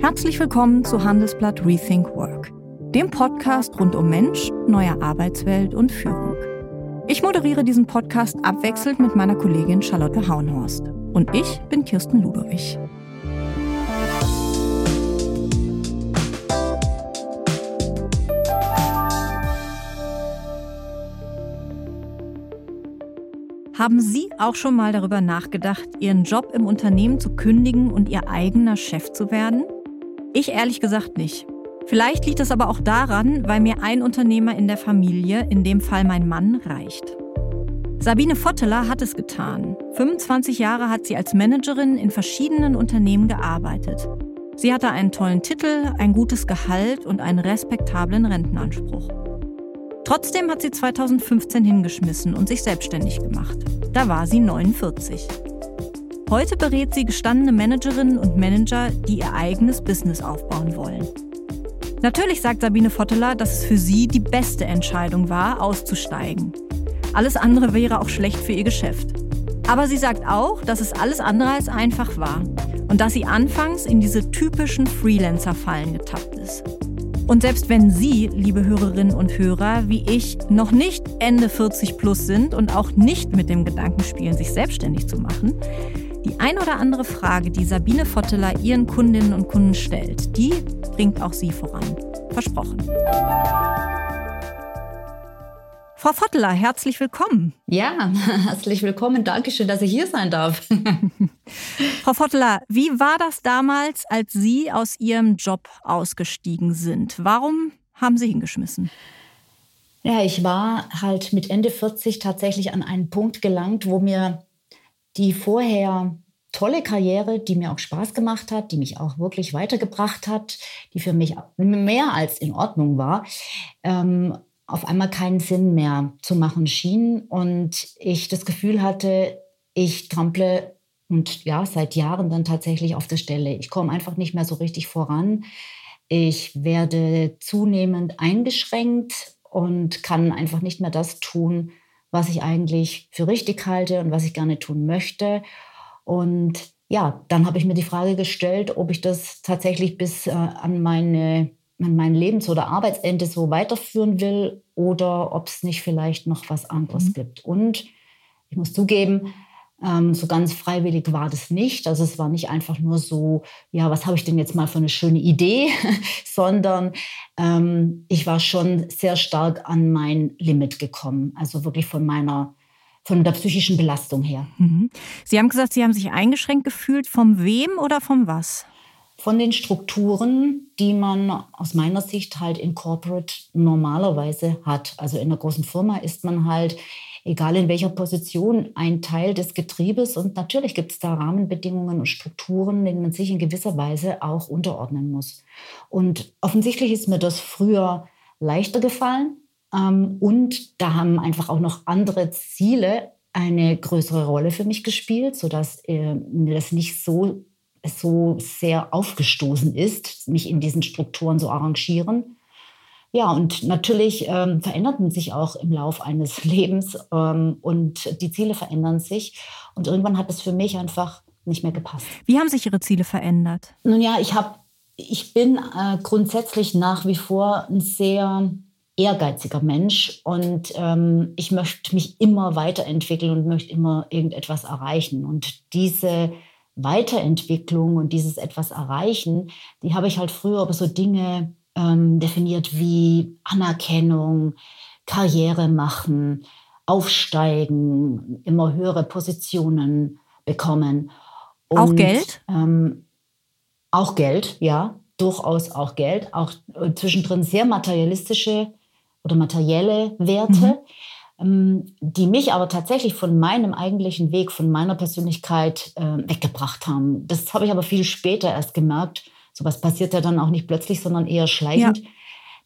Herzlich willkommen zu Handelsblatt Rethink Work, dem Podcast rund um Mensch, neue Arbeitswelt und Führung. Ich moderiere diesen Podcast abwechselnd mit meiner Kollegin Charlotte Haunhorst. Und ich bin Kirsten Ludowig. Haben Sie auch schon mal darüber nachgedacht, Ihren Job im Unternehmen zu kündigen und Ihr eigener Chef zu werden? Ich ehrlich gesagt nicht. Vielleicht liegt es aber auch daran, weil mir ein Unternehmer in der Familie, in dem Fall mein Mann, reicht. Sabine Votteler hat es getan. 25 Jahre hat sie als Managerin in verschiedenen Unternehmen gearbeitet. Sie hatte einen tollen Titel, ein gutes Gehalt und einen respektablen Rentenanspruch. Trotzdem hat sie 2015 hingeschmissen und sich selbstständig gemacht. Da war sie 49. Heute berät sie gestandene Managerinnen und Manager, die ihr eigenes Business aufbauen wollen. Natürlich sagt Sabine Votteler, dass es für sie die beste Entscheidung war, auszusteigen. Alles andere wäre auch schlecht für ihr Geschäft. Aber sie sagt auch, dass es alles andere als einfach war und dass sie anfangs in diese typischen Freelancer-Fallen getappt ist. Und selbst wenn Sie, liebe Hörerinnen und Hörer, wie ich, noch nicht Ende 40 plus sind und auch nicht mit dem Gedanken spielen, sich selbstständig zu machen, die ein oder andere Frage, die Sabine Votteler ihren Kundinnen und Kunden stellt, die bringt auch sie voran. Versprochen. Frau Votteler, herzlich willkommen. Ja, herzlich willkommen. Dankeschön, dass ich hier sein darf. Frau Votteler, wie war das damals, als Sie aus Ihrem Job ausgestiegen sind? Warum haben Sie hingeschmissen? Ja, ich war halt mit Ende 40 tatsächlich an einen Punkt gelangt, wo mir die vorher tolle Karriere, die mir auch Spaß gemacht hat, die mich auch wirklich weitergebracht hat, die für mich mehr als in Ordnung war, ähm, auf einmal keinen Sinn mehr zu machen schien und ich das Gefühl hatte, ich trample und ja, seit Jahren dann tatsächlich auf der Stelle. Ich komme einfach nicht mehr so richtig voran. Ich werde zunehmend eingeschränkt und kann einfach nicht mehr das tun, was ich eigentlich für richtig halte und was ich gerne tun möchte. Und ja, dann habe ich mir die Frage gestellt, ob ich das tatsächlich bis äh, an meine man mein Lebens- oder Arbeitsende so weiterführen will oder ob es nicht vielleicht noch was anderes mhm. gibt. Und ich muss zugeben, ähm, so ganz freiwillig war das nicht. Also es war nicht einfach nur so, ja, was habe ich denn jetzt mal für eine schöne Idee, sondern ähm, ich war schon sehr stark an mein Limit gekommen. Also wirklich von meiner von der psychischen Belastung her. Mhm. Sie haben gesagt, Sie haben sich eingeschränkt gefühlt. Vom wem oder vom was? von den Strukturen, die man aus meiner Sicht halt in Corporate normalerweise hat. Also in einer großen Firma ist man halt, egal in welcher Position, ein Teil des Getriebes. Und natürlich gibt es da Rahmenbedingungen und Strukturen, denen man sich in gewisser Weise auch unterordnen muss. Und offensichtlich ist mir das früher leichter gefallen. Ähm, und da haben einfach auch noch andere Ziele eine größere Rolle für mich gespielt, sodass äh, mir das nicht so so sehr aufgestoßen ist, mich in diesen Strukturen so arrangieren. Ja, und natürlich ähm, veränderten sich auch im Lauf eines Lebens ähm, und die Ziele verändern sich. Und irgendwann hat es für mich einfach nicht mehr gepasst. Wie haben sich Ihre Ziele verändert? Nun ja, ich habe, ich bin äh, grundsätzlich nach wie vor ein sehr ehrgeiziger Mensch und ähm, ich möchte mich immer weiterentwickeln und möchte immer irgendetwas erreichen. Und diese Weiterentwicklung und dieses etwas erreichen, die habe ich halt früher über so Dinge ähm, definiert wie Anerkennung, Karriere machen, aufsteigen, immer höhere Positionen bekommen. Und, auch Geld? Ähm, auch Geld, ja, durchaus auch Geld. Auch äh, zwischendrin sehr materialistische oder materielle Werte. Mhm. Ähm, die mich aber tatsächlich von meinem eigentlichen Weg, von meiner Persönlichkeit äh, weggebracht haben. Das habe ich aber viel später erst gemerkt. So was passiert ja dann auch nicht plötzlich, sondern eher schleichend. Ja.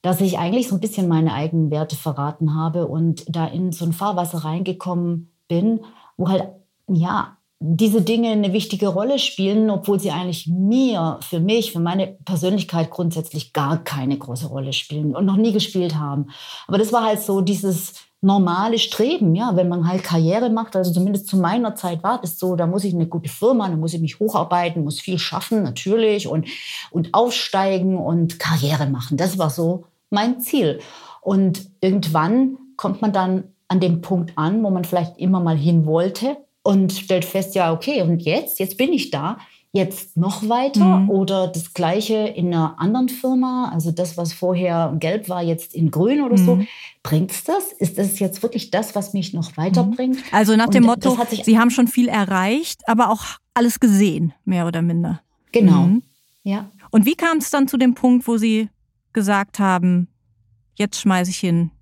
Dass ich eigentlich so ein bisschen meine eigenen Werte verraten habe und da in so ein Fahrwasser reingekommen bin, wo halt, ja, diese Dinge eine wichtige Rolle spielen, obwohl sie eigentlich mir, für mich, für meine Persönlichkeit grundsätzlich gar keine große Rolle spielen und noch nie gespielt haben. Aber das war halt so dieses normale Streben, ja, wenn man halt Karriere macht, also zumindest zu meiner Zeit war das so, da muss ich eine gute Firma, da muss ich mich hocharbeiten, muss viel schaffen, natürlich, und, und aufsteigen und Karriere machen. Das war so mein Ziel. Und irgendwann kommt man dann an dem Punkt an, wo man vielleicht immer mal hin wollte und stellt fest, ja, okay, und jetzt, jetzt bin ich da jetzt noch weiter mhm. oder das gleiche in einer anderen Firma, also das, was vorher gelb war, jetzt in grün oder mhm. so. Bringt es das? Ist das jetzt wirklich das, was mich noch weiterbringt? Mhm. Also nach dem Motto, Sie haben schon viel erreicht, aber auch alles gesehen, mehr oder minder. Genau, mhm. ja. Und wie kam es dann zu dem Punkt, wo Sie gesagt haben, jetzt schmeiße ich hin,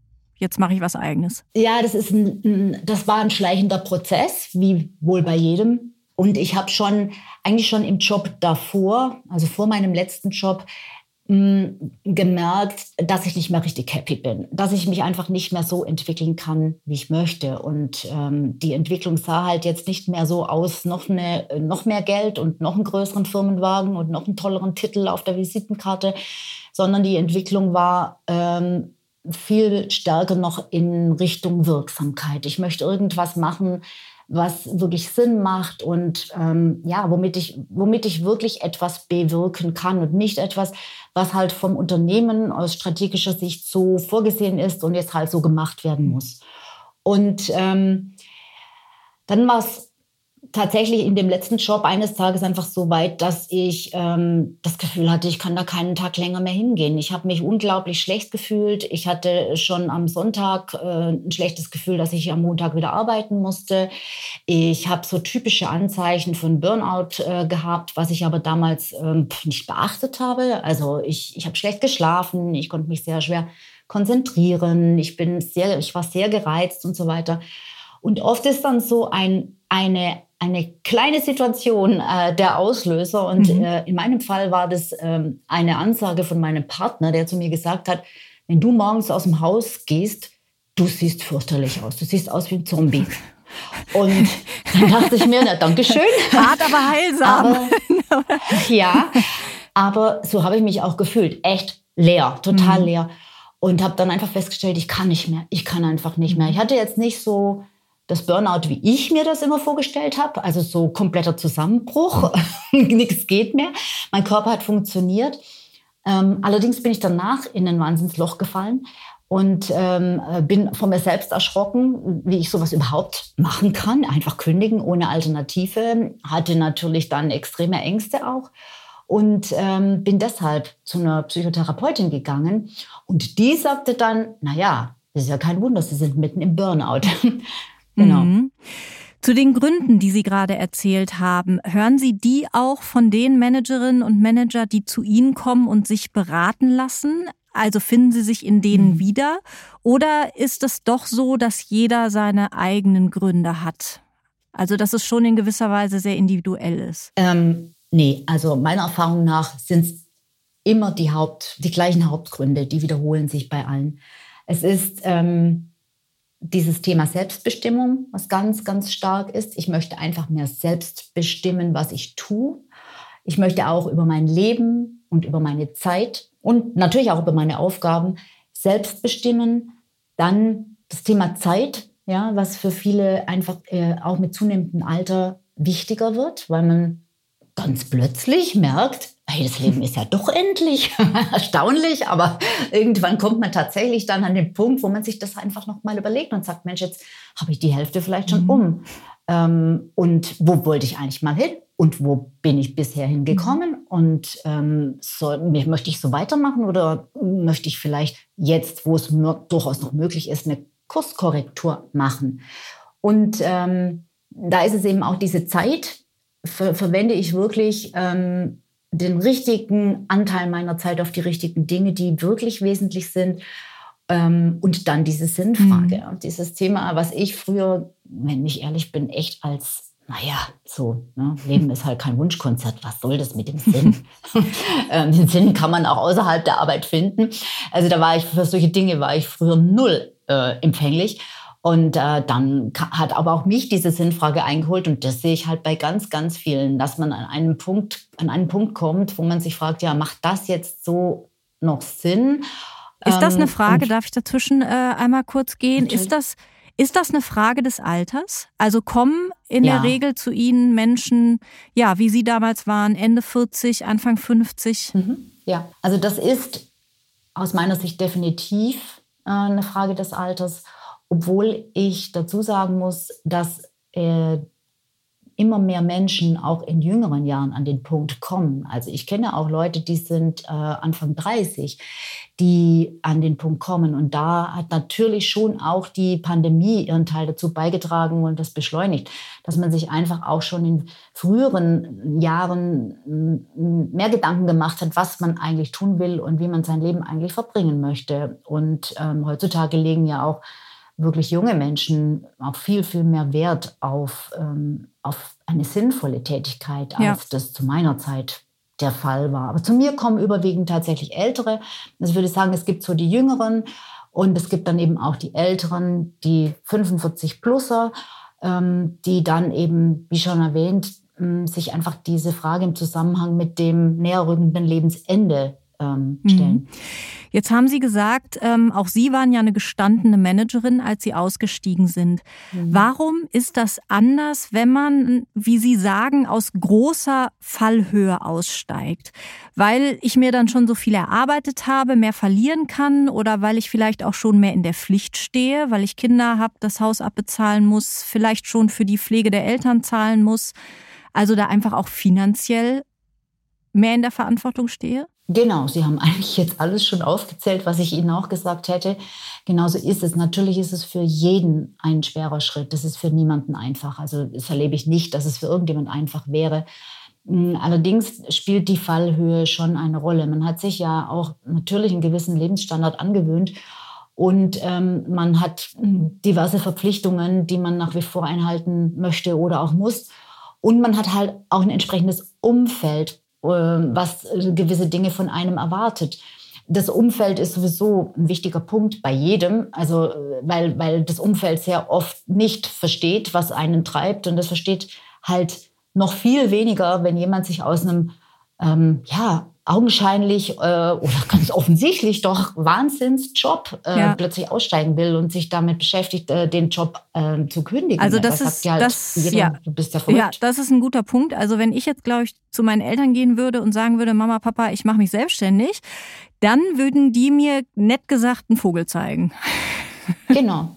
jetzt mache ich was eigenes? Ja, das ist ein, das war ein schleichender Prozess, wie wohl bei jedem und ich habe schon, eigentlich schon im Job davor, also vor meinem letzten Job, mh, gemerkt, dass ich nicht mehr richtig happy bin, dass ich mich einfach nicht mehr so entwickeln kann, wie ich möchte. Und ähm, die Entwicklung sah halt jetzt nicht mehr so aus, noch, eine, noch mehr Geld und noch einen größeren Firmenwagen und noch einen tolleren Titel auf der Visitenkarte, sondern die Entwicklung war ähm, viel stärker noch in Richtung Wirksamkeit. Ich möchte irgendwas machen, was wirklich Sinn macht und ähm, ja, womit ich, womit ich wirklich etwas bewirken kann und nicht etwas, was halt vom Unternehmen aus strategischer Sicht so vorgesehen ist und jetzt halt so gemacht werden muss. Und ähm, dann war es tatsächlich in dem letzten Job eines Tages einfach so weit, dass ich ähm, das Gefühl hatte, ich kann da keinen Tag länger mehr hingehen. Ich habe mich unglaublich schlecht gefühlt. Ich hatte schon am Sonntag äh, ein schlechtes Gefühl, dass ich am Montag wieder arbeiten musste. Ich habe so typische Anzeichen von Burnout äh, gehabt, was ich aber damals äh, nicht beachtet habe. Also ich, ich habe schlecht geschlafen, ich konnte mich sehr schwer konzentrieren, ich bin sehr, ich war sehr gereizt und so weiter. Und oft ist dann so ein, eine eine kleine Situation äh, der Auslöser. Und mhm. äh, in meinem Fall war das ähm, eine Ansage von meinem Partner, der zu mir gesagt hat, wenn du morgens aus dem Haus gehst, du siehst fürchterlich aus. Du siehst aus wie ein Zombie. Und dann dachte ich mir, na, danke schön. Hart, aber heilsam. Aber, ja, aber so habe ich mich auch gefühlt. Echt leer, total mhm. leer. Und habe dann einfach festgestellt, ich kann nicht mehr. Ich kann einfach nicht mehr. Ich hatte jetzt nicht so das Burnout, wie ich mir das immer vorgestellt habe, also so kompletter Zusammenbruch, nichts geht mehr. Mein Körper hat funktioniert. Ähm, allerdings bin ich danach in ein Wahnsinnsloch gefallen und ähm, bin von mir selbst erschrocken, wie ich sowas überhaupt machen kann, einfach kündigen ohne Alternative. Hatte natürlich dann extreme Ängste auch und ähm, bin deshalb zu einer Psychotherapeutin gegangen und die sagte dann, naja, das ist ja kein Wunder, Sie sind mitten im Burnout. Genau. Mhm. Zu den Gründen, die Sie gerade erzählt haben, hören Sie die auch von den Managerinnen und Manager, die zu Ihnen kommen und sich beraten lassen? Also finden Sie sich in denen mhm. wieder? Oder ist es doch so, dass jeder seine eigenen Gründe hat? Also, dass es schon in gewisser Weise sehr individuell ist? Ähm, nee, also meiner Erfahrung nach sind es immer die, Haupt, die gleichen Hauptgründe, die wiederholen sich bei allen. Es ist ähm, dieses Thema Selbstbestimmung, was ganz, ganz stark ist. Ich möchte einfach mehr selbst bestimmen, was ich tue. Ich möchte auch über mein Leben und über meine Zeit und natürlich auch über meine Aufgaben selbst bestimmen. Dann das Thema Zeit, ja, was für viele einfach äh, auch mit zunehmendem Alter wichtiger wird, weil man ganz plötzlich merkt, hey, das Leben ist ja doch endlich erstaunlich, aber irgendwann kommt man tatsächlich dann an den Punkt, wo man sich das einfach nochmal überlegt und sagt, Mensch, jetzt habe ich die Hälfte vielleicht schon mhm. um. Ähm, und wo wollte ich eigentlich mal hin? Und wo bin ich bisher hingekommen? Mhm. Und ähm, soll, möchte ich so weitermachen oder möchte ich vielleicht jetzt, wo es durchaus noch möglich ist, eine Kurskorrektur machen? Und ähm, da ist es eben auch diese Zeit, ver verwende ich wirklich ähm, den richtigen Anteil meiner Zeit auf die richtigen Dinge, die wirklich wesentlich sind. Ähm, und dann diese Sinnfrage. Mhm. Dieses Thema, was ich früher, wenn ich ehrlich bin, echt als, naja, so, ne, Leben ist halt kein Wunschkonzert, was soll das mit dem Sinn? ähm, den Sinn kann man auch außerhalb der Arbeit finden. Also da war ich, für solche Dinge war ich früher null äh, empfänglich. Und äh, dann hat aber auch mich diese Sinnfrage eingeholt und das sehe ich halt bei ganz, ganz vielen, dass man an einen Punkt, an einen Punkt kommt, wo man sich fragt, ja, macht das jetzt so noch Sinn? Ist das eine ähm, Frage? Darf ich dazwischen äh, einmal kurz gehen? Ist das, ist das eine Frage des Alters? Also kommen in ja. der Regel zu Ihnen Menschen, ja, wie Sie damals waren, Ende 40, Anfang 50? Mhm. Ja, also das ist aus meiner Sicht definitiv äh, eine Frage des Alters obwohl ich dazu sagen muss, dass äh, immer mehr Menschen auch in jüngeren Jahren an den Punkt kommen. Also ich kenne auch Leute, die sind äh, Anfang 30, die an den Punkt kommen. Und da hat natürlich schon auch die Pandemie ihren Teil dazu beigetragen und das beschleunigt, dass man sich einfach auch schon in früheren Jahren mehr Gedanken gemacht hat, was man eigentlich tun will und wie man sein Leben eigentlich verbringen möchte. Und ähm, heutzutage legen ja auch wirklich junge Menschen auch viel, viel mehr Wert auf, ähm, auf eine sinnvolle Tätigkeit, als ja. das zu meiner Zeit der Fall war. Aber zu mir kommen überwiegend tatsächlich Ältere. Also ich würde sagen, es gibt so die Jüngeren und es gibt dann eben auch die Älteren, die 45-Pluser, ähm, die dann eben, wie schon erwähnt, sich einfach diese Frage im Zusammenhang mit dem näher rückenden Lebensende ähm, stellen. Mhm. Jetzt haben Sie gesagt, ähm, auch Sie waren ja eine gestandene Managerin, als Sie ausgestiegen sind. Mhm. Warum ist das anders, wenn man, wie Sie sagen, aus großer Fallhöhe aussteigt? Weil ich mir dann schon so viel erarbeitet habe, mehr verlieren kann oder weil ich vielleicht auch schon mehr in der Pflicht stehe, weil ich Kinder habe, das Haus abbezahlen muss, vielleicht schon für die Pflege der Eltern zahlen muss. Also da einfach auch finanziell mehr in der Verantwortung stehe? Genau, Sie haben eigentlich jetzt alles schon aufgezählt, was ich Ihnen auch gesagt hätte. Genauso ist es. Natürlich ist es für jeden ein schwerer Schritt. Das ist für niemanden einfach. Also das erlebe ich nicht, dass es für irgendjemand einfach wäre. Hm, allerdings spielt die Fallhöhe schon eine Rolle. Man hat sich ja auch natürlich einen gewissen Lebensstandard angewöhnt und ähm, man hat diverse Verpflichtungen, die man nach wie vor einhalten möchte oder auch muss. Und man hat halt auch ein entsprechendes Umfeld, was äh, gewisse Dinge von einem erwartet. Das Umfeld ist sowieso ein wichtiger Punkt bei jedem, also äh, weil, weil das Umfeld sehr oft nicht versteht, was einen treibt und das versteht halt noch viel weniger, wenn jemand sich aus einem ähm, ja, augenscheinlich äh, oder ganz offensichtlich doch Wahnsinnsjob äh, ja. plötzlich aussteigen will und sich damit beschäftigt, äh, den Job äh, zu kündigen. Also das, das ist halt das, jeder, ja. du bist ja verrückt. Ja, das ist ein guter Punkt. Also wenn ich jetzt, glaube ich, zu meinen Eltern gehen würde und sagen würde, Mama, Papa, ich mache mich selbstständig, dann würden die mir nett gesagt einen Vogel zeigen. Genau.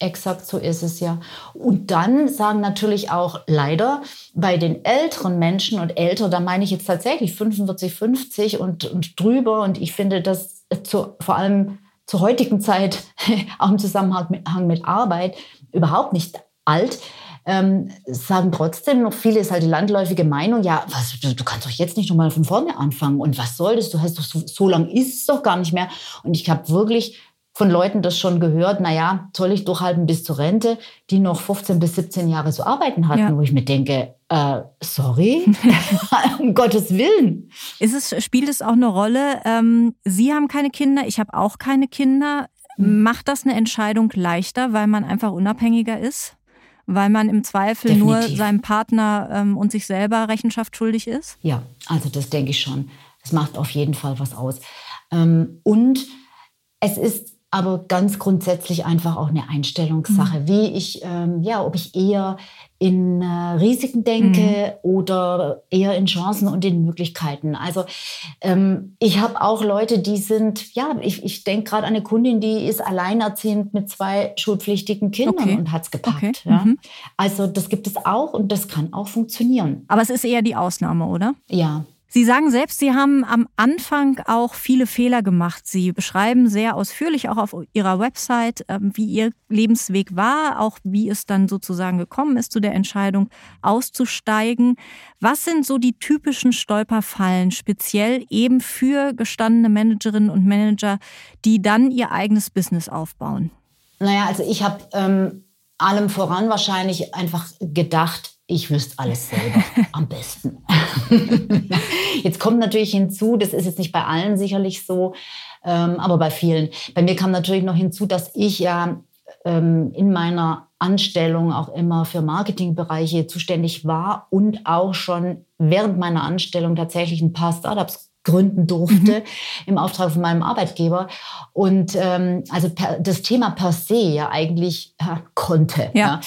Exakt so ist es ja. Und dann sagen natürlich auch leider bei den älteren Menschen und älter, da meine ich jetzt tatsächlich 45, 50 und, und drüber. Und ich finde das zu, vor allem zur heutigen Zeit, auch im Zusammenhang mit, Arbeit, überhaupt nicht alt. Ähm, sagen trotzdem noch viele ist halt die landläufige Meinung, ja, was, du, du kannst doch jetzt nicht nochmal von vorne anfangen und was soll das? Du hast doch so, so lang ist es doch gar nicht mehr. Und ich habe wirklich von Leuten das schon gehört, naja, soll ich durchhalten bis zur Rente, die noch 15 bis 17 Jahre zu arbeiten hatten, ja. wo ich mir denke, äh, sorry, um Gottes Willen. Ist es, spielt es auch eine Rolle? Ähm, Sie haben keine Kinder, ich habe auch keine Kinder. Hm. Macht das eine Entscheidung leichter, weil man einfach unabhängiger ist? Weil man im Zweifel Definitiv. nur seinem Partner ähm, und sich selber Rechenschaft schuldig ist? Ja, also das denke ich schon. Das macht auf jeden Fall was aus. Ähm, und es ist aber ganz grundsätzlich einfach auch eine Einstellungssache, mhm. wie ich, ähm, ja, ob ich eher in äh, Risiken denke mhm. oder eher in Chancen und in Möglichkeiten. Also ähm, ich habe auch Leute, die sind, ja, ich, ich denke gerade an eine Kundin, die ist alleinerziehend mit zwei schulpflichtigen Kindern okay. und hat es gepackt. Okay. Ja. Mhm. Also das gibt es auch und das kann auch funktionieren. Aber es ist eher die Ausnahme, oder? Ja, Sie sagen selbst, Sie haben am Anfang auch viele Fehler gemacht. Sie beschreiben sehr ausführlich auch auf Ihrer Website, ähm, wie Ihr Lebensweg war, auch wie es dann sozusagen gekommen ist zu der Entscheidung auszusteigen. Was sind so die typischen Stolperfallen, speziell eben für gestandene Managerinnen und Manager, die dann ihr eigenes Business aufbauen? Naja, also ich habe ähm, allem voran wahrscheinlich einfach gedacht, ich wüsste alles selber am besten. jetzt kommt natürlich hinzu, das ist jetzt nicht bei allen sicherlich so, ähm, aber bei vielen. Bei mir kam natürlich noch hinzu, dass ich ja ähm, in meiner Anstellung auch immer für Marketingbereiche zuständig war und auch schon während meiner Anstellung tatsächlich ein paar Startups gründen durfte mhm. im Auftrag von meinem Arbeitgeber und ähm, also per, das Thema per se ja eigentlich ja, konnte. Ja. ja.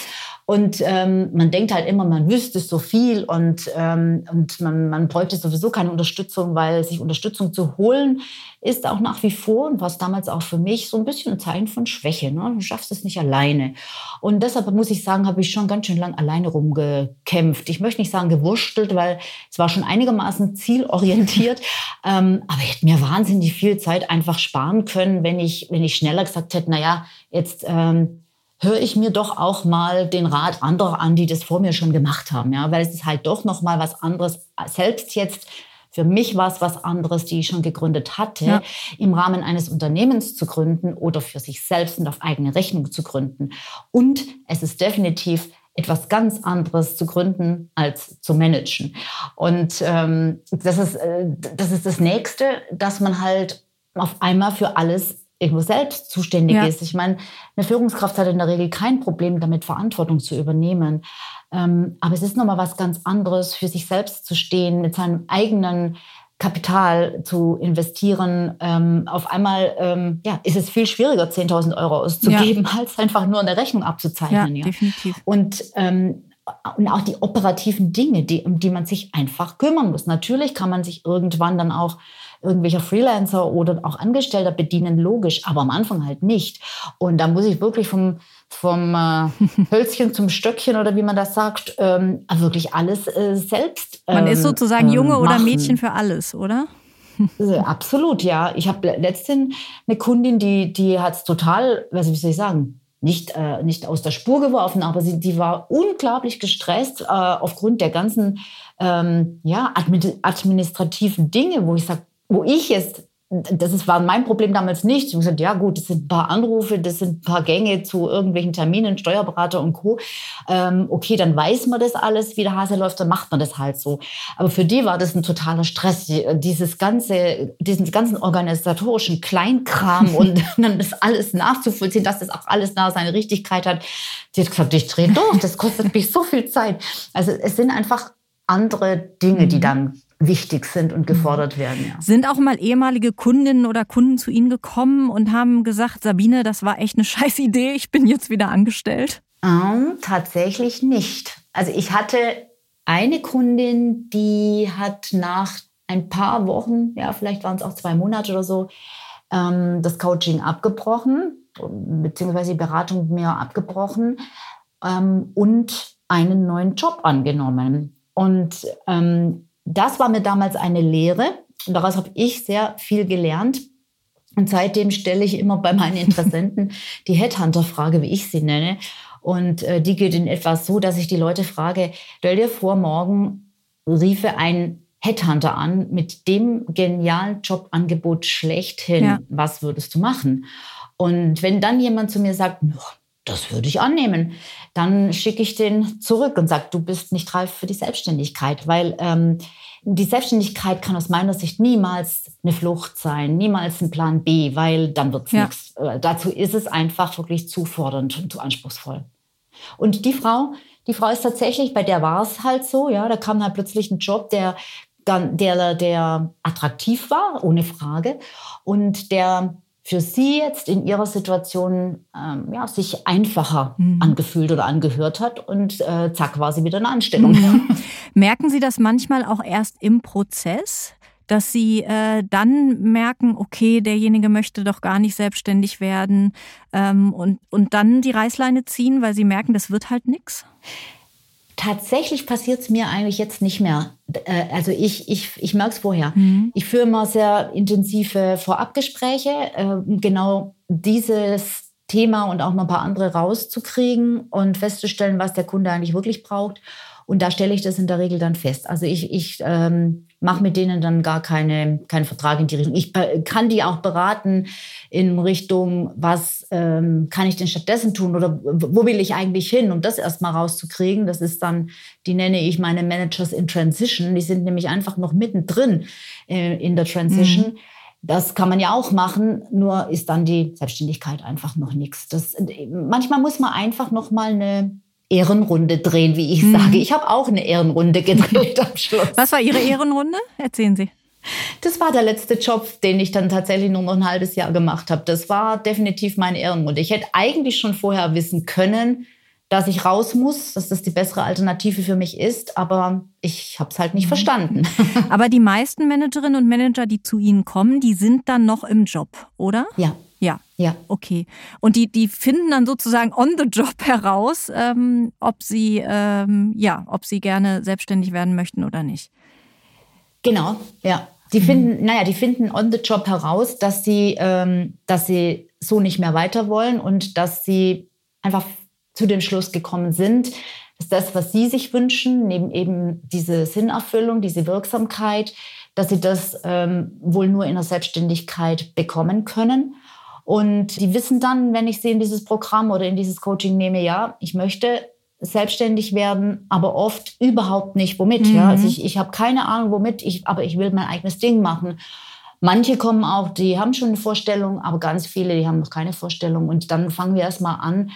Und ähm, man denkt halt immer, man wüsste so viel und, ähm, und man, man bräuchte sowieso keine Unterstützung, weil sich Unterstützung zu holen ist auch nach wie vor und was damals auch für mich so ein bisschen ein Zeichen von Schwäche. Ne? Du schaffst es nicht alleine. Und deshalb muss ich sagen, habe ich schon ganz schön lang alleine rumgekämpft. Ich möchte nicht sagen gewurschtelt, weil es war schon einigermaßen zielorientiert. ähm, aber ich hätte mir wahnsinnig viel Zeit einfach sparen können, wenn ich, wenn ich schneller gesagt hätte, na ja, jetzt ähm, höre ich mir doch auch mal den Rat anderer an, die das vor mir schon gemacht haben, ja, weil es ist halt doch noch mal was anderes. Selbst jetzt für mich war es was anderes, die ich schon gegründet hatte, ja. im Rahmen eines Unternehmens zu gründen oder für sich selbst und auf eigene Rechnung zu gründen. Und es ist definitiv etwas ganz anderes zu gründen als zu managen. Und ähm, das, ist, äh, das ist das Nächste, dass man halt auf einmal für alles irgendwo selbst zuständig ja. ist. Ich meine, eine Führungskraft hat in der Regel kein Problem damit, Verantwortung zu übernehmen. Ähm, aber es ist nochmal was ganz anderes, für sich selbst zu stehen, mit seinem eigenen Kapital zu investieren. Ähm, auf einmal ähm, ja, ist es viel schwieriger, 10.000 Euro auszugeben, ja. als einfach nur eine Rechnung abzuzeichnen. Ja, ja. definitiv. Und ähm, und auch die operativen Dinge, die, um die man sich einfach kümmern muss. Natürlich kann man sich irgendwann dann auch irgendwelcher Freelancer oder auch Angestellter bedienen, logisch, aber am Anfang halt nicht. Und da muss ich wirklich vom, vom äh, Hölzchen zum Stöckchen oder wie man das sagt, ähm, wirklich alles äh, selbst. Ähm, man ist ähm, sozusagen Junge ähm, oder Mädchen für alles, oder? Äh, absolut, ja. Ich habe letztens eine Kundin, die, die hat es total, was soll ich sagen, nicht, äh, nicht aus der Spur geworfen, aber sie, die war unglaublich gestresst äh, aufgrund der ganzen ähm, ja, administrativen Dinge, wo ich sage, wo ich jetzt das ist, war mein Problem damals nicht. Ich habe gesagt, ja gut, das sind ein paar Anrufe, das sind ein paar Gänge zu irgendwelchen Terminen, Steuerberater und Co. Ähm, okay, dann weiß man das alles, wie der Hase läuft, dann macht man das halt so. Aber für die war das ein totaler Stress, dieses ganze, diesen ganzen organisatorischen Kleinkram und dann das alles nachzuvollziehen, dass das auch alles nach seine Richtigkeit hat. Die hat gesagt, ich drehe durch, das kostet mich so viel Zeit. Also es sind einfach andere Dinge, die mhm. dann wichtig sind und gefordert werden. Ja. Sind auch mal ehemalige Kundinnen oder Kunden zu Ihnen gekommen und haben gesagt, Sabine, das war echt eine scheiß Idee, ich bin jetzt wieder angestellt? Ähm, tatsächlich nicht. Also ich hatte eine Kundin, die hat nach ein paar Wochen, ja, vielleicht waren es auch zwei Monate oder so, ähm, das Coaching abgebrochen, beziehungsweise die Beratung mit mir abgebrochen ähm, und einen neuen Job angenommen. Und ähm, das war mir damals eine Lehre und daraus habe ich sehr viel gelernt. Und seitdem stelle ich immer bei meinen Interessenten die Headhunter-Frage, wie ich sie nenne. Und äh, die geht in etwa so, dass ich die Leute frage, stell dir vor, morgen riefe ein Headhunter an mit dem genialen Jobangebot schlechthin. Ja. Was würdest du machen? Und wenn dann jemand zu mir sagt, das würde ich annehmen, dann schicke ich den zurück und sage, du bist nicht reif für die Selbstständigkeit, weil ähm, die Selbstständigkeit kann aus meiner Sicht niemals eine Flucht sein, niemals ein Plan B, weil dann wird es ja. nichts. Äh, dazu ist es einfach wirklich zu fordernd und zu anspruchsvoll. Und die Frau, die Frau ist tatsächlich, bei der war es halt so, ja, da kam halt plötzlich ein Job, der, der, der attraktiv war, ohne Frage, und der für sie jetzt in ihrer Situation ähm, ja, sich einfacher mhm. angefühlt oder angehört hat und äh, zack war sie wieder eine Anstellung. Mhm. Merken Sie das manchmal auch erst im Prozess? dass sie äh, dann merken, okay, derjenige möchte doch gar nicht selbstständig werden ähm, und, und dann die Reißleine ziehen, weil sie merken, das wird halt nichts? Tatsächlich passiert es mir eigentlich jetzt nicht mehr. Äh, also ich, ich, ich merke es vorher. Mhm. Ich führe immer sehr intensive Vorabgespräche, äh, genau dieses Thema und auch noch ein paar andere rauszukriegen und festzustellen, was der Kunde eigentlich wirklich braucht. Und da stelle ich das in der Regel dann fest. Also ich, ich ähm, mache mit denen dann gar keine, keinen Vertrag in die Richtung. Ich kann die auch beraten in Richtung, was ähm, kann ich denn stattdessen tun oder wo will ich eigentlich hin, um das erstmal rauszukriegen. Das ist dann, die nenne ich meine Managers in Transition. Die sind nämlich einfach noch mittendrin äh, in der Transition. Mhm Das kann man ja auch machen, nur ist dann die Selbstständigkeit einfach noch nichts. Manchmal muss man einfach noch mal eine Ehrenrunde drehen, wie ich mhm. sage. Ich habe auch eine Ehrenrunde gedreht am Schluss. Was war Ihre Ehrenrunde? Erzählen Sie. Das war der letzte Job, den ich dann tatsächlich nur noch ein halbes Jahr gemacht habe. Das war definitiv meine Ehrenrunde. Ich hätte eigentlich schon vorher wissen können, dass ich raus muss, dass das die bessere Alternative für mich ist, aber ich habe es halt nicht mhm. verstanden. Aber die meisten Managerinnen und Manager, die zu Ihnen kommen, die sind dann noch im Job, oder? Ja. Ja. Ja. Okay. Und die, die finden dann sozusagen on the job heraus, ähm, ob sie ähm, ja, ob sie gerne selbstständig werden möchten oder nicht. Genau, ja. Die finden, mhm. naja, die finden on the job heraus, dass sie, ähm, dass sie so nicht mehr weiter wollen und dass sie einfach zu dem Schluss gekommen sind, dass das, was sie sich wünschen, neben eben diese Sinnerfüllung, diese Wirksamkeit, dass sie das ähm, wohl nur in der Selbstständigkeit bekommen können. Und die wissen dann, wenn ich sie in dieses Programm oder in dieses Coaching nehme, ja, ich möchte selbstständig werden, aber oft überhaupt nicht womit. Mhm. Ja, also ich, ich habe keine Ahnung womit, ich, aber ich will mein eigenes Ding machen. Manche kommen auch, die haben schon eine Vorstellung, aber ganz viele, die haben noch keine Vorstellung. Und dann fangen wir erstmal an,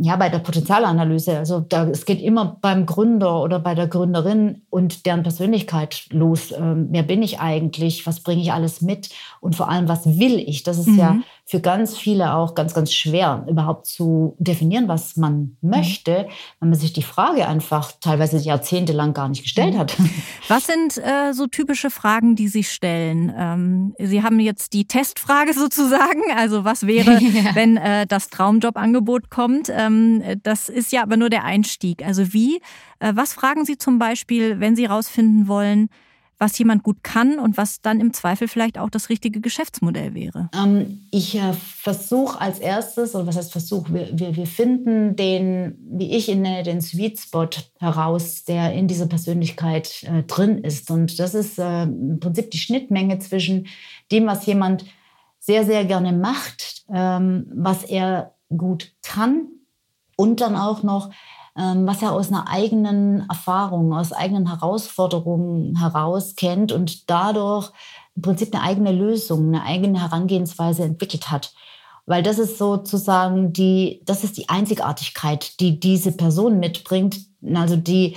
ja, bei der Potenzialanalyse. Also da, es geht immer beim Gründer oder bei der Gründerin und deren Persönlichkeit los. Ähm, wer bin ich eigentlich? Was bringe ich alles mit? Und vor allem, was will ich? Das ist mhm. ja für ganz viele auch ganz, ganz schwer, überhaupt zu definieren, was man möchte, wenn man sich die Frage einfach teilweise jahrzehntelang gar nicht gestellt hat. Was sind äh, so typische Fragen, die Sie stellen? Ähm, Sie haben jetzt die Testfrage sozusagen, also was wäre, ja. wenn äh, das Traumjobangebot kommt? Ähm, das ist ja aber nur der Einstieg. Also wie, äh, was fragen Sie zum Beispiel, wenn Sie herausfinden wollen, was jemand gut kann und was dann im Zweifel vielleicht auch das richtige Geschäftsmodell wäre? Ähm, ich äh, versuche als erstes, oder was heißt Versuch, wir, wir, wir finden den, wie ich ihn nenne, den Sweet Spot heraus, der in dieser Persönlichkeit äh, drin ist. Und das ist äh, im Prinzip die Schnittmenge zwischen dem, was jemand sehr, sehr gerne macht, ähm, was er gut kann und dann auch noch, was er aus einer eigenen Erfahrung, aus eigenen Herausforderungen heraus kennt und dadurch im Prinzip eine eigene Lösung, eine eigene Herangehensweise entwickelt hat. Weil das ist sozusagen die, das ist die Einzigartigkeit, die diese Person mitbringt. Also die,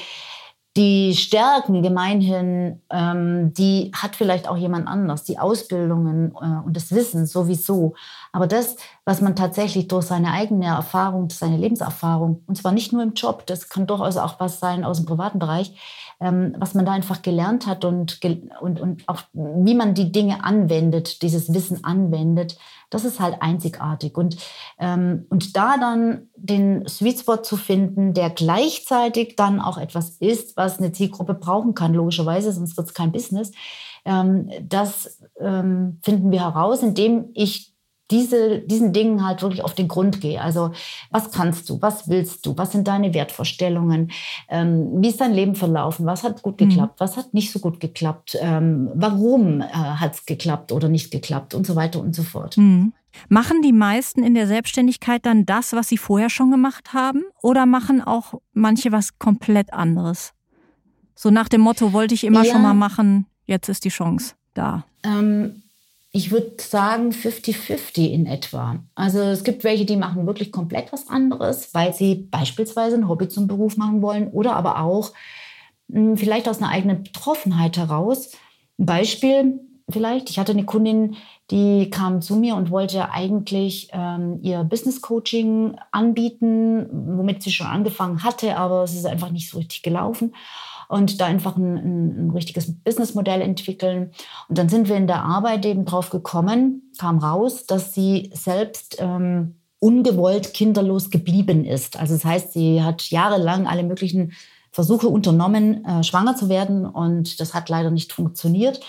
die Stärken gemeinhin, ähm, die hat vielleicht auch jemand anders, die Ausbildungen äh, und das Wissen sowieso. Aber das, was man tatsächlich durch seine eigene Erfahrung, seine Lebenserfahrung, und zwar nicht nur im Job, das kann durchaus auch was sein aus dem privaten Bereich, ähm, was man da einfach gelernt hat und, und, und auch wie man die Dinge anwendet, dieses Wissen anwendet, das ist halt einzigartig. Und, ähm, und da dann den Sweet Spot zu finden, der gleichzeitig dann auch etwas ist, was eine Zielgruppe brauchen kann, logischerweise, sonst wird es kein Business, ähm, das ähm, finden wir heraus, indem ich diese, diesen Dingen halt wirklich auf den Grund gehe. Also was kannst du, was willst du, was sind deine Wertvorstellungen, ähm, wie ist dein Leben verlaufen, was hat gut mhm. geklappt, mhm. was hat nicht so gut geklappt, ähm, warum äh, hat es geklappt oder nicht geklappt und so weiter und so fort. Mhm. Machen die meisten in der Selbstständigkeit dann das, was sie vorher schon gemacht haben oder machen auch manche was komplett anderes? So nach dem Motto, wollte ich immer ja. schon mal machen, jetzt ist die Chance da. Ähm, ich würde sagen 50-50 in etwa. Also es gibt welche, die machen wirklich komplett was anderes, weil sie beispielsweise ein Hobby zum Beruf machen wollen oder aber auch mh, hm, vielleicht aus einer eigenen Betroffenheit heraus. Ein Beispiel vielleicht, ich hatte eine Kundin, die kam zu mir und wollte eigentlich ähm, ihr Business Coaching anbieten, womit sie schon angefangen hatte, aber es ist einfach nicht so richtig gelaufen und da einfach ein, ein, ein richtiges Businessmodell entwickeln. Und dann sind wir in der Arbeit eben drauf gekommen, kam raus, dass sie selbst ähm, ungewollt kinderlos geblieben ist. Also das heißt, sie hat jahrelang alle möglichen Versuche unternommen, äh, schwanger zu werden und das hat leider nicht funktioniert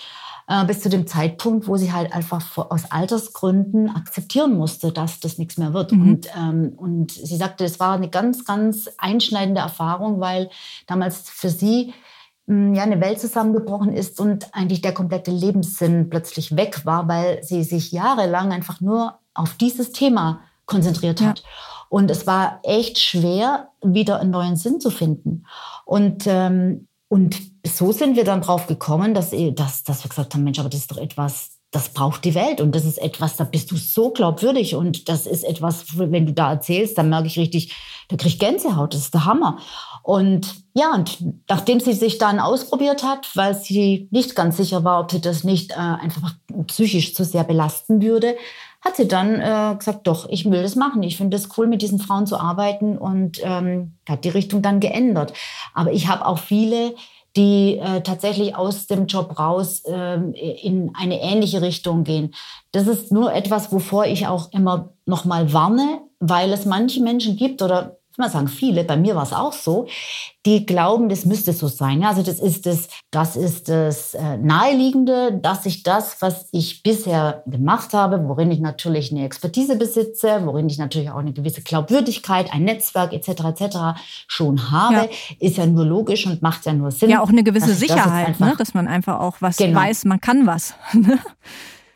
äh, bis zu dem Zeitpunkt, wo sie halt einfach aus Altersgründen akzeptieren musste, dass das nichts mehr wird. Mhm. Und, ähm, und sie sagte, es war eine ganz, ganz einschneidende Erfahrung, weil damals für sie hm, ja, eine Welt zusammengebrochen ist und eigentlich der komplette Lebenssinn plötzlich weg war, weil sie sich jahrelang einfach nur auf dieses Thema konzentriert hat. Ja. Und es war echt schwer, wieder einen neuen Sinn zu finden. Und ähm, und so sind wir dann drauf gekommen, dass, dass, dass wir gesagt haben, Mensch, aber das ist doch etwas, das braucht die Welt. Und das ist etwas, da bist du so glaubwürdig. Und das ist etwas, wenn du da erzählst, dann merke ich richtig, da krieg ich Gänsehaut, das ist der Hammer. Und ja, und nachdem sie sich dann ausprobiert hat, weil sie nicht ganz sicher war, ob sie das nicht äh, einfach psychisch zu sehr belasten würde, hat sie dann äh, gesagt, doch, ich will das machen. Ich finde es cool, mit diesen Frauen zu arbeiten und ähm, hat die Richtung dann geändert. Aber ich habe auch viele, die äh, tatsächlich aus dem Job raus äh, in eine ähnliche Richtung gehen. Das ist nur etwas, wovor ich auch immer noch mal warne, weil es manche Menschen gibt oder mal sagen viele, bei mir war es auch so, die glauben, das müsste so sein. Also das ist das, das ist das äh, Naheliegende, dass ich das, was ich bisher gemacht habe, worin ich natürlich eine Expertise besitze, worin ich natürlich auch eine gewisse Glaubwürdigkeit, ein Netzwerk etc. etc. schon habe, ja. ist ja nur logisch und macht ja nur Sinn. Ja, auch eine gewisse Sicherheit, das ne? dass man einfach auch was genau. weiß, man kann was.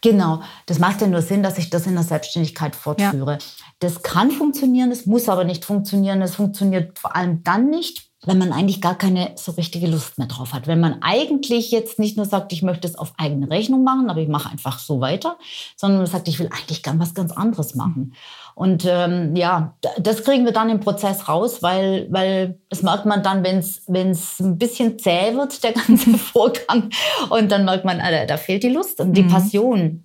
Genau, das macht ja nur Sinn, dass ich das in der Selbstständigkeit fortführe. Ja. Das kann funktionieren, es muss aber nicht funktionieren. Es funktioniert vor allem dann nicht, wenn man eigentlich gar keine so richtige Lust mehr drauf hat. Wenn man eigentlich jetzt nicht nur sagt, ich möchte es auf eigene Rechnung machen, aber ich mache einfach so weiter, sondern man sagt, ich will eigentlich gern was ganz anderes machen. Und ähm, ja, das kriegen wir dann im Prozess raus, weil, weil das merkt man dann, wenn es ein bisschen zäh wird, der ganze Vorgang. Und dann merkt man, da fehlt die Lust und die mhm. Passion.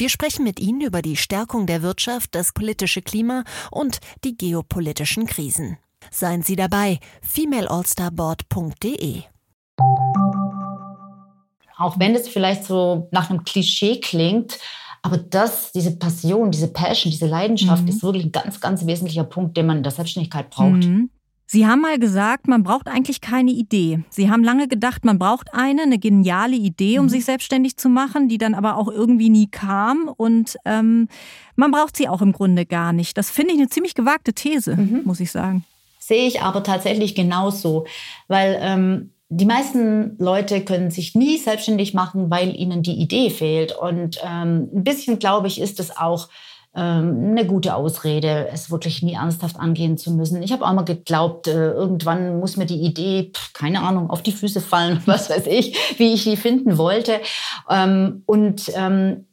Wir sprechen mit Ihnen über die Stärkung der Wirtschaft, das politische Klima und die geopolitischen Krisen. Seien Sie dabei, femaleallstarboard.de. Auch wenn es vielleicht so nach einem Klischee klingt, aber das, diese Passion, diese Passion, diese Leidenschaft mhm. ist wirklich ein ganz, ganz wesentlicher Punkt, den man in der Selbstständigkeit braucht. Mhm. Sie haben mal gesagt, man braucht eigentlich keine Idee. Sie haben lange gedacht, man braucht eine, eine geniale Idee, um mhm. sich selbstständig zu machen, die dann aber auch irgendwie nie kam. Und ähm, man braucht sie auch im Grunde gar nicht. Das finde ich eine ziemlich gewagte These, mhm. muss ich sagen. Sehe ich aber tatsächlich genauso, weil ähm, die meisten Leute können sich nie selbstständig machen, weil ihnen die Idee fehlt. Und ähm, ein bisschen, glaube ich, ist es auch ähm, eine gute Ausrede, es wirklich nie ernsthaft angehen zu müssen. Ich habe auch mal geglaubt, äh, irgendwann muss mir die Idee, keine Ahnung, auf die Füße fallen, was weiß ich, wie ich die finden wollte. Ähm, und ähm,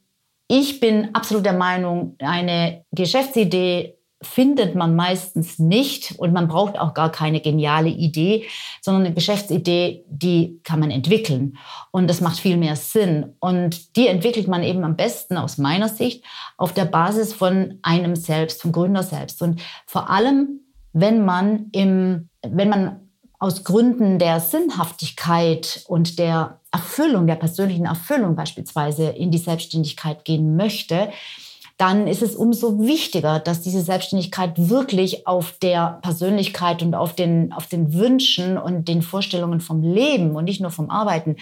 ich bin absolut der Meinung, eine Geschäftsidee findet man meistens nicht und man braucht auch gar keine geniale Idee, sondern eine Geschäftsidee, die kann man entwickeln. Und das macht viel mehr Sinn. Und die entwickelt man eben am besten aus meiner Sicht auf der Basis von einem selbst, vom Gründer selbst. Und vor allem, wenn man im, wenn man aus Gründen der Sinnhaftigkeit und der Erfüllung, der persönlichen Erfüllung beispielsweise in die Selbstständigkeit gehen möchte, dann ist es umso wichtiger, dass diese Selbstständigkeit wirklich auf der Persönlichkeit und auf den, auf den Wünschen und den Vorstellungen vom Leben und nicht nur vom Arbeiten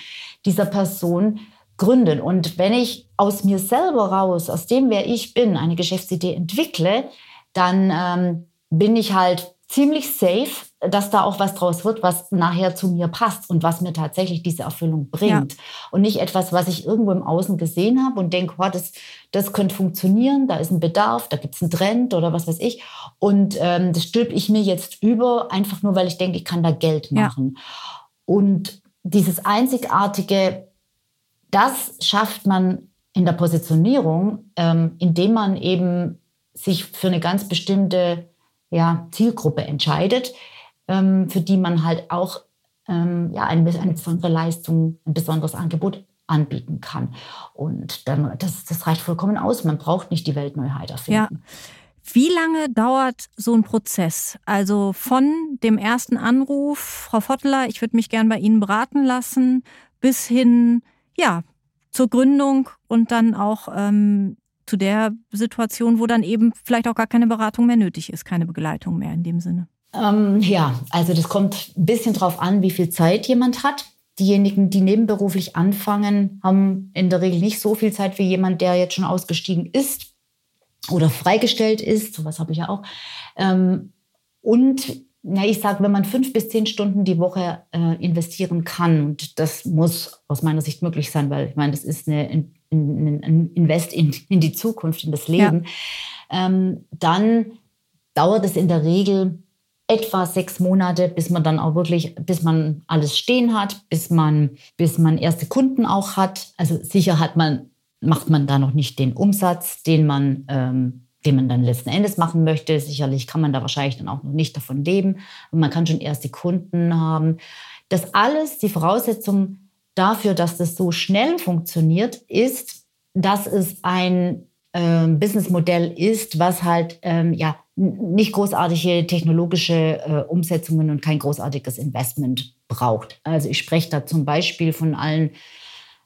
dieser Person gründet. Und wenn ich aus mir selber raus, aus dem, wer ich bin, eine Geschäftsidee entwickle, dann ähm, bin ich halt ziemlich safe, dass da auch was draus wird, was nachher zu mir passt und was mir tatsächlich diese Erfüllung bringt. Ja. Und nicht etwas, was ich irgendwo im Außen gesehen habe und denke, oh, das, das könnte funktionieren, da ist ein Bedarf, da gibt es einen Trend oder was weiß ich. Und ähm, das stülpe ich mir jetzt über, einfach nur, weil ich denke, ich kann da Geld machen. Ja. Und dieses Einzigartige, das schafft man in der Positionierung, ähm, indem man eben sich für eine ganz bestimmte ja, Zielgruppe entscheidet, für die man halt auch ähm, ja, eine, eine besondere Leistung, ein besonderes Angebot anbieten kann. Und dann, das, das reicht vollkommen aus. Man braucht nicht die Weltneuheit erfinden. Ja. Wie lange dauert so ein Prozess? Also von dem ersten Anruf, Frau Vottler, ich würde mich gern bei Ihnen beraten lassen, bis hin, ja, zur Gründung und dann auch ähm, zu der Situation, wo dann eben vielleicht auch gar keine Beratung mehr nötig ist, keine Begleitung mehr in dem Sinne? Ähm, ja, also das kommt ein bisschen drauf an, wie viel Zeit jemand hat. Diejenigen, die nebenberuflich anfangen, haben in der Regel nicht so viel Zeit wie jemand, der jetzt schon ausgestiegen ist. oder freigestellt ist, sowas habe ich ja auch. Ähm, und na, ich sage, wenn man fünf bis zehn Stunden die Woche äh, investieren kann, und das muss aus meiner Sicht möglich sein, weil ich meine, das ist eine, ein, ein Invest in, in, die Zukunft, in das Leben, ja. ähm, dann dauert es in der Regel etwa sechs Monate, bis man dann auch wirklich, bis man alles stehen hat, bis man, bis man erste Kunden auch hat. Also sicher hat man, macht man da noch nicht den Umsatz, den man ähm, den man dann letzten Endes machen möchte. Sicherlich kann man da wahrscheinlich dann auch noch nicht davon leben. Und man kann schon erste Kunden haben. Das alles, die Voraussetzung dafür, dass das so schnell funktioniert, ist, dass es ein äh, Businessmodell ist, was halt ähm, ja nicht großartige technologische äh, Umsetzungen und kein großartiges Investment braucht. Also ich spreche da zum Beispiel von allen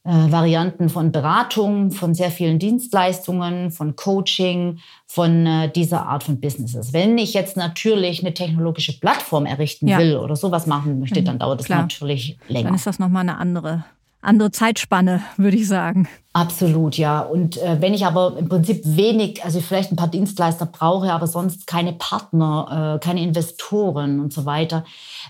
äh, Varianten von Beratung, von sehr vielen Dienstleistungen, von Coaching, von äh, dieser Art von Businesses. Wenn ich jetzt natürlich eine technologische Plattform errichten ja. will oder sowas machen möchte, dann dauert es natürlich länger. Dann ist das nochmal eine andere andere Zeitspanne, würde ich sagen. Absolut, ja. Und äh, wenn ich aber im Prinzip wenig, also vielleicht ein paar Dienstleister brauche, aber sonst keine Partner, äh, keine Investoren und so weiter,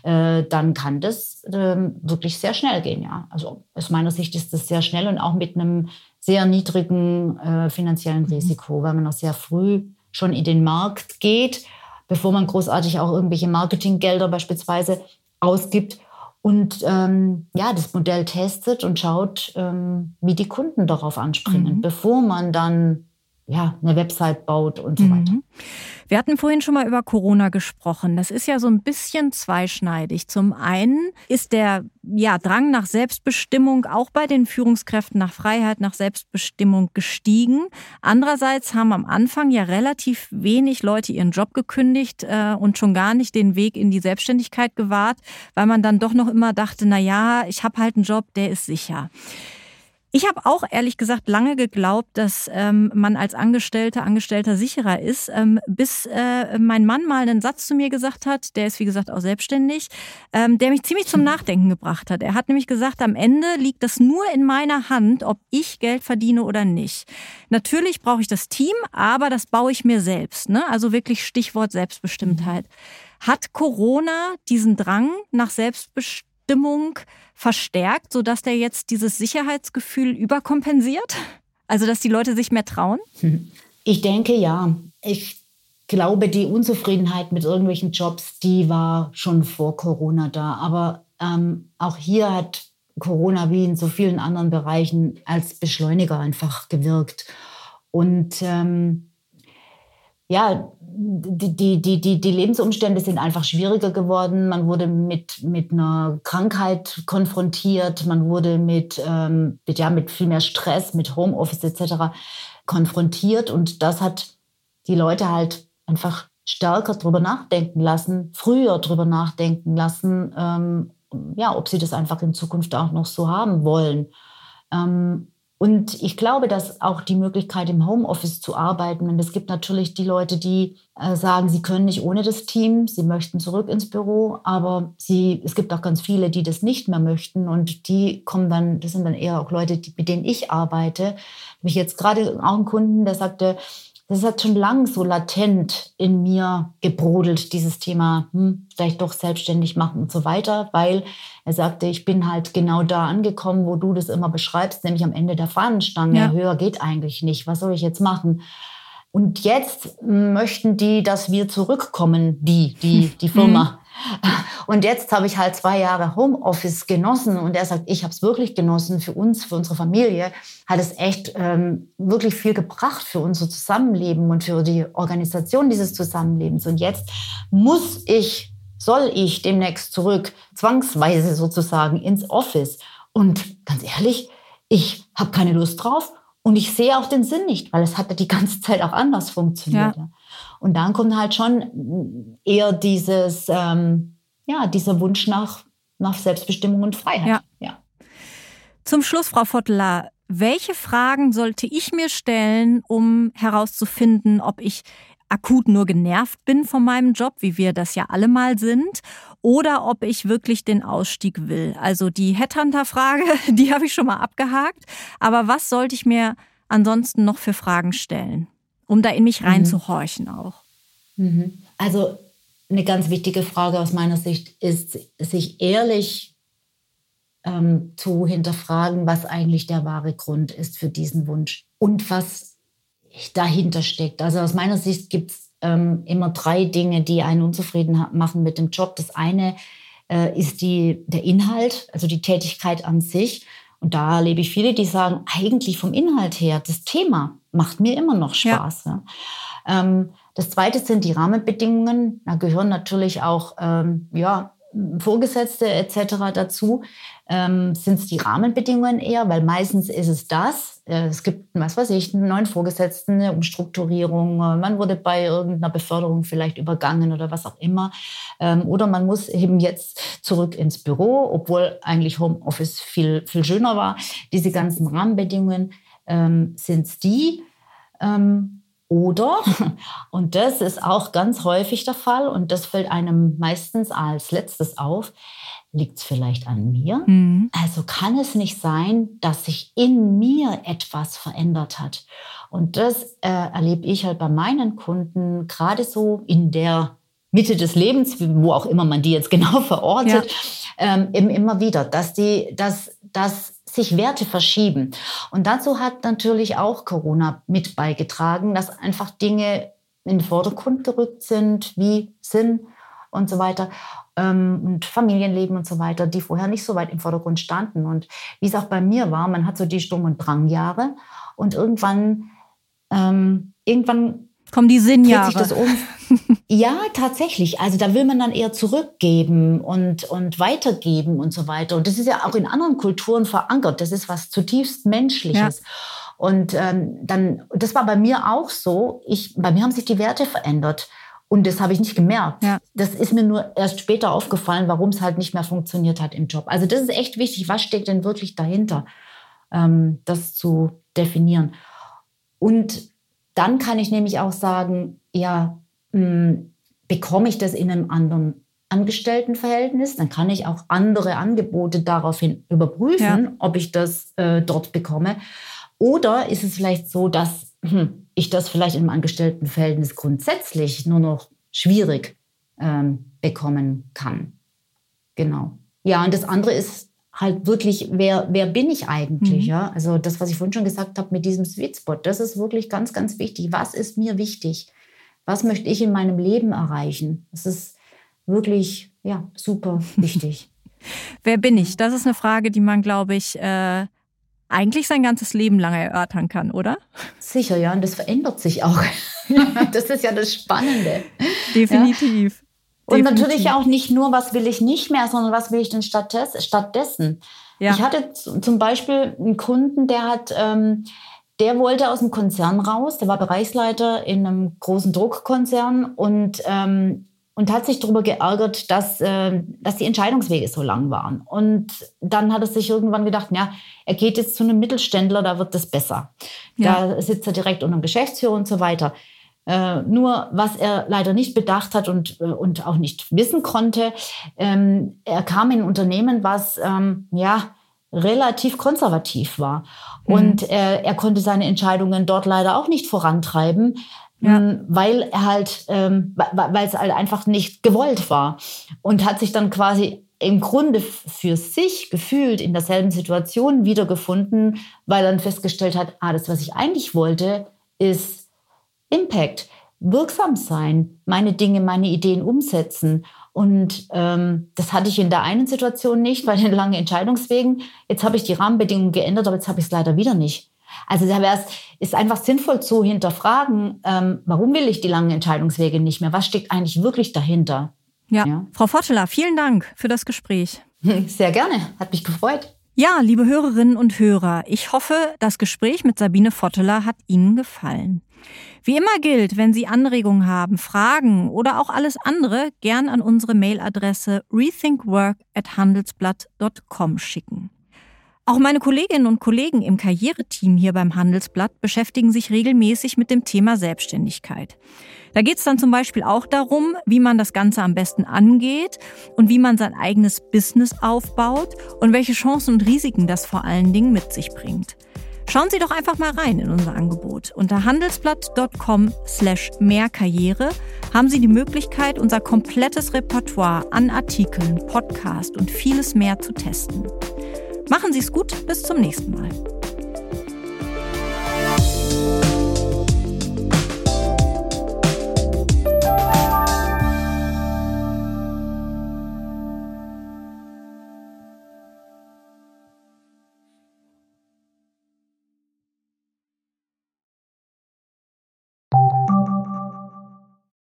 äh, dann kann das ähm, wirklich sehr schnell gehen, ja. Also aus meiner Sicht ist das sehr schnell und auch mit einem sehr niedrigen äh, finanziellen mhm. Risiko, weil man noch sehr früh schon in den Markt geht, bevor man großartig auch irgendwelche Marketinggelder beispielsweise ausgibt und ähm, ja, das Modell testet und schaut, ähm, wie die Kunden darauf anspringen, mhm. bevor man dann ja, eine Website baut und so mhm. weiter. Wir hatten vorhin schon mal über Corona gesprochen. Das ist ja so ein bisschen zweischneidig. Zum einen ist der ja, Drang nach Selbstbestimmung auch bei den Führungskräften nach Freiheit, nach Selbstbestimmung gestiegen. Andererseits haben am Anfang ja relativ wenig Leute ihren Job gekündigt äh, und schon gar nicht den Weg in die Selbstständigkeit gewahrt, weil man dann doch noch immer dachte, na ja, ich habe halt einen Job, der ist sicher. Ich habe auch ehrlich gesagt lange geglaubt, dass ähm, man als Angestellter, Angestellter sicherer ist, ähm, bis äh, mein Mann mal einen Satz zu mir gesagt hat, der ist wie gesagt auch selbstständig, ähm, der mich ziemlich zum Nachdenken gebracht hat. Er hat nämlich gesagt, am Ende liegt das nur in meiner Hand, ob ich Geld verdiene oder nicht. Natürlich brauche ich das Team, aber das baue ich mir selbst. Ne? Also wirklich Stichwort Selbstbestimmtheit. Hat Corona diesen Drang nach Selbstbestimmung verstärkt, sodass der jetzt dieses Sicherheitsgefühl überkompensiert? Also, dass die Leute sich mehr trauen? Ich denke ja. Ich glaube, die Unzufriedenheit mit irgendwelchen Jobs, die war schon vor Corona da. Aber ähm, auch hier hat Corona wie in so vielen anderen Bereichen als Beschleuniger einfach gewirkt. Und ähm, ja, die, die, die, die Lebensumstände sind einfach schwieriger geworden. Man wurde mit, mit einer Krankheit konfrontiert, man wurde mit, ähm, mit, ja, mit viel mehr Stress, mit Homeoffice etc. konfrontiert. Und das hat die Leute halt einfach stärker drüber nachdenken lassen, früher drüber nachdenken lassen, ähm, ja, ob sie das einfach in Zukunft auch noch so haben wollen. Ähm, und ich glaube, dass auch die Möglichkeit, im Homeoffice zu arbeiten, und es gibt natürlich die Leute, die äh, sagen, sie können nicht ohne das Team, sie möchten zurück ins Büro, aber sie, es gibt auch ganz viele, die das nicht mehr möchten und die kommen dann, das sind dann eher auch Leute, die, mit denen ich arbeite. Ich jetzt gerade auch einen Kunden, der sagte, das hat schon lang so latent in mir gebrodelt, dieses Thema, hm, vielleicht doch selbstständig machen und so weiter, weil er sagte, ich bin halt genau da angekommen, wo du das immer beschreibst, nämlich am Ende der Fahnenstange. Ja. Höher geht eigentlich nicht. Was soll ich jetzt machen? Und jetzt möchten die, dass wir zurückkommen, die, die, die Firma. Und jetzt habe ich halt zwei Jahre Homeoffice genossen und er sagt, ich habe es wirklich genossen für uns, für unsere Familie, hat es echt ähm, wirklich viel gebracht für unser Zusammenleben und für die Organisation dieses Zusammenlebens. Und jetzt muss ich, soll ich demnächst zurück, zwangsweise sozusagen ins Office. Und ganz ehrlich, ich habe keine Lust drauf und ich sehe auch den Sinn nicht, weil es hat ja die ganze Zeit auch anders funktioniert. Ja. Und dann kommt halt schon eher dieses, ähm, ja, dieser Wunsch nach, nach Selbstbestimmung und Freiheit. Ja. ja. Zum Schluss, Frau Votteler, welche Fragen sollte ich mir stellen, um herauszufinden, ob ich akut nur genervt bin von meinem Job, wie wir das ja alle mal sind, oder ob ich wirklich den Ausstieg will. Also die Headhunter-Frage, die habe ich schon mal abgehakt. Aber was sollte ich mir ansonsten noch für Fragen stellen? Um da in mich reinzuhorchen mhm. auch. Mhm. Also eine ganz wichtige Frage aus meiner Sicht ist, sich ehrlich ähm, zu hinterfragen, was eigentlich der wahre Grund ist für diesen Wunsch und was dahinter steckt. Also aus meiner Sicht gibt es ähm, immer drei Dinge, die einen unzufrieden machen mit dem Job. Das eine äh, ist die, der Inhalt, also die Tätigkeit an sich. Und da erlebe ich viele, die sagen, eigentlich vom Inhalt her, das Thema macht mir immer noch Spaß. Ja. Ja. Ähm, das zweite sind die Rahmenbedingungen. Da gehören natürlich auch ähm, ja, Vorgesetzte etc. dazu. Ähm, sind es die Rahmenbedingungen eher, weil meistens ist es das. Äh, es gibt, was weiß ich, einen neuen Vorgesetzten, eine Umstrukturierung, äh, man wurde bei irgendeiner Beförderung vielleicht übergangen oder was auch immer. Ähm, oder man muss eben jetzt zurück ins Büro, obwohl eigentlich Homeoffice viel, viel schöner war. Diese ganzen Rahmenbedingungen ähm, sind es die. Ähm, oder, und das ist auch ganz häufig der Fall und das fällt einem meistens als letztes auf, liegt es vielleicht an mir? Mhm. Also kann es nicht sein, dass sich in mir etwas verändert hat. Und das äh, erlebe ich halt bei meinen Kunden gerade so in der Mitte des Lebens, wo auch immer man die jetzt genau verortet, ja. ähm, immer wieder, dass die, dass, dass sich Werte verschieben. Und dazu hat natürlich auch Corona mit beigetragen, dass einfach Dinge in den Vordergrund gerückt sind, wie Sinn und so weiter ähm, und Familienleben und so weiter, die vorher nicht so weit im Vordergrund standen. Und wie es auch bei mir war, man hat so die Sturm- und Drangjahre und irgendwann, ähm, irgendwann kommen die Sinnjahre. Dreht sich das um. ja, tatsächlich. Also da will man dann eher zurückgeben und, und weitergeben und so weiter. Und das ist ja auch in anderen Kulturen verankert. Das ist was zutiefst Menschliches. Ja. Und ähm, dann, das war bei mir auch so. Ich, bei mir haben sich die Werte verändert. Und das habe ich nicht gemerkt. Ja. Das ist mir nur erst später aufgefallen, warum es halt nicht mehr funktioniert hat im Job. Also das ist echt wichtig. Was steckt denn wirklich dahinter, ähm, das zu definieren? Und dann kann ich nämlich auch sagen, ja, mh, hm, bekomme ich das in einem anderen Angestelltenverhältnis, dann kann ich auch andere Angebote daraufhin überprüfen, ja. ob ich das äh, dort bekomme. Oder ist es vielleicht so, dass hm, ich das vielleicht im Angestelltenverhältnis grundsätzlich nur noch schwierig ähm, bekommen kann. Genau. Ja, und das andere ist halt wirklich, wer, wer bin ich eigentlich? Mhm. Ja? Also das, was ich vorhin schon gesagt habe mit diesem Sweet Spot, das ist wirklich ganz, ganz wichtig. Was ist mir wichtig? Was möchte ich in meinem Leben erreichen? Das ist wirklich, ja, super wichtig. wer bin ich? Das ist eine Frage, die man, glaube ich, äh eigentlich sein ganzes Leben lang erörtern kann, oder? Sicher, ja, und das verändert sich auch. das ist ja das Spannende. Definitiv. Ja? Und Definitiv. natürlich auch nicht nur, was will ich nicht mehr, sondern was will ich denn stattdessen? Ja. Ich hatte zum Beispiel einen Kunden, der hat, ähm, der wollte aus dem Konzern raus, der war Bereichsleiter in einem großen Druckkonzern und ähm, und hat sich darüber geärgert, dass, äh, dass die Entscheidungswege so lang waren. Und dann hat er sich irgendwann gedacht, ja, er geht jetzt zu einem Mittelständler, da wird das besser. Ja. Da sitzt er direkt unter dem Geschäftsführer und so weiter. Äh, nur was er leider nicht bedacht hat und, äh, und auch nicht wissen konnte, ähm, er kam in ein Unternehmen, was ähm, ja relativ konservativ war. Mhm. Und äh, er konnte seine Entscheidungen dort leider auch nicht vorantreiben, ja. Ähm, weil er halt, ähm, weil es halt einfach nicht gewollt war und hat sich dann quasi im Grunde für sich gefühlt in derselben Situation wiedergefunden, weil er dann festgestellt hat, ah, das, was ich eigentlich wollte, ist Impact, wirksam sein, meine Dinge, meine Ideen umsetzen. Und ähm, das hatte ich in der einen Situation nicht, bei den langen Entscheidungswegen. Jetzt habe ich die Rahmenbedingungen geändert, aber jetzt habe ich es leider wieder nicht. Also da wäre es ist einfach sinnvoll zu hinterfragen, ähm, warum will ich die langen Entscheidungswege nicht mehr? Was steckt eigentlich wirklich dahinter? Ja. ja. Frau Votteler, vielen Dank für das Gespräch. Sehr gerne, hat mich gefreut. Ja, liebe Hörerinnen und Hörer, ich hoffe, das Gespräch mit Sabine Votteler hat Ihnen gefallen. Wie immer gilt, wenn Sie Anregungen haben, Fragen oder auch alles andere, gern an unsere Mailadresse rethinkwork@handelsblatt.com schicken. Auch meine Kolleginnen und Kollegen im Karriereteam hier beim Handelsblatt beschäftigen sich regelmäßig mit dem Thema Selbstständigkeit. Da geht es dann zum Beispiel auch darum, wie man das Ganze am besten angeht und wie man sein eigenes Business aufbaut und welche Chancen und Risiken das vor allen Dingen mit sich bringt. Schauen Sie doch einfach mal rein in unser Angebot. Unter handelsblatt.com slash mehrkarriere haben Sie die Möglichkeit, unser komplettes Repertoire an Artikeln, Podcast und vieles mehr zu testen. Machen Sie es gut, bis zum nächsten Mal.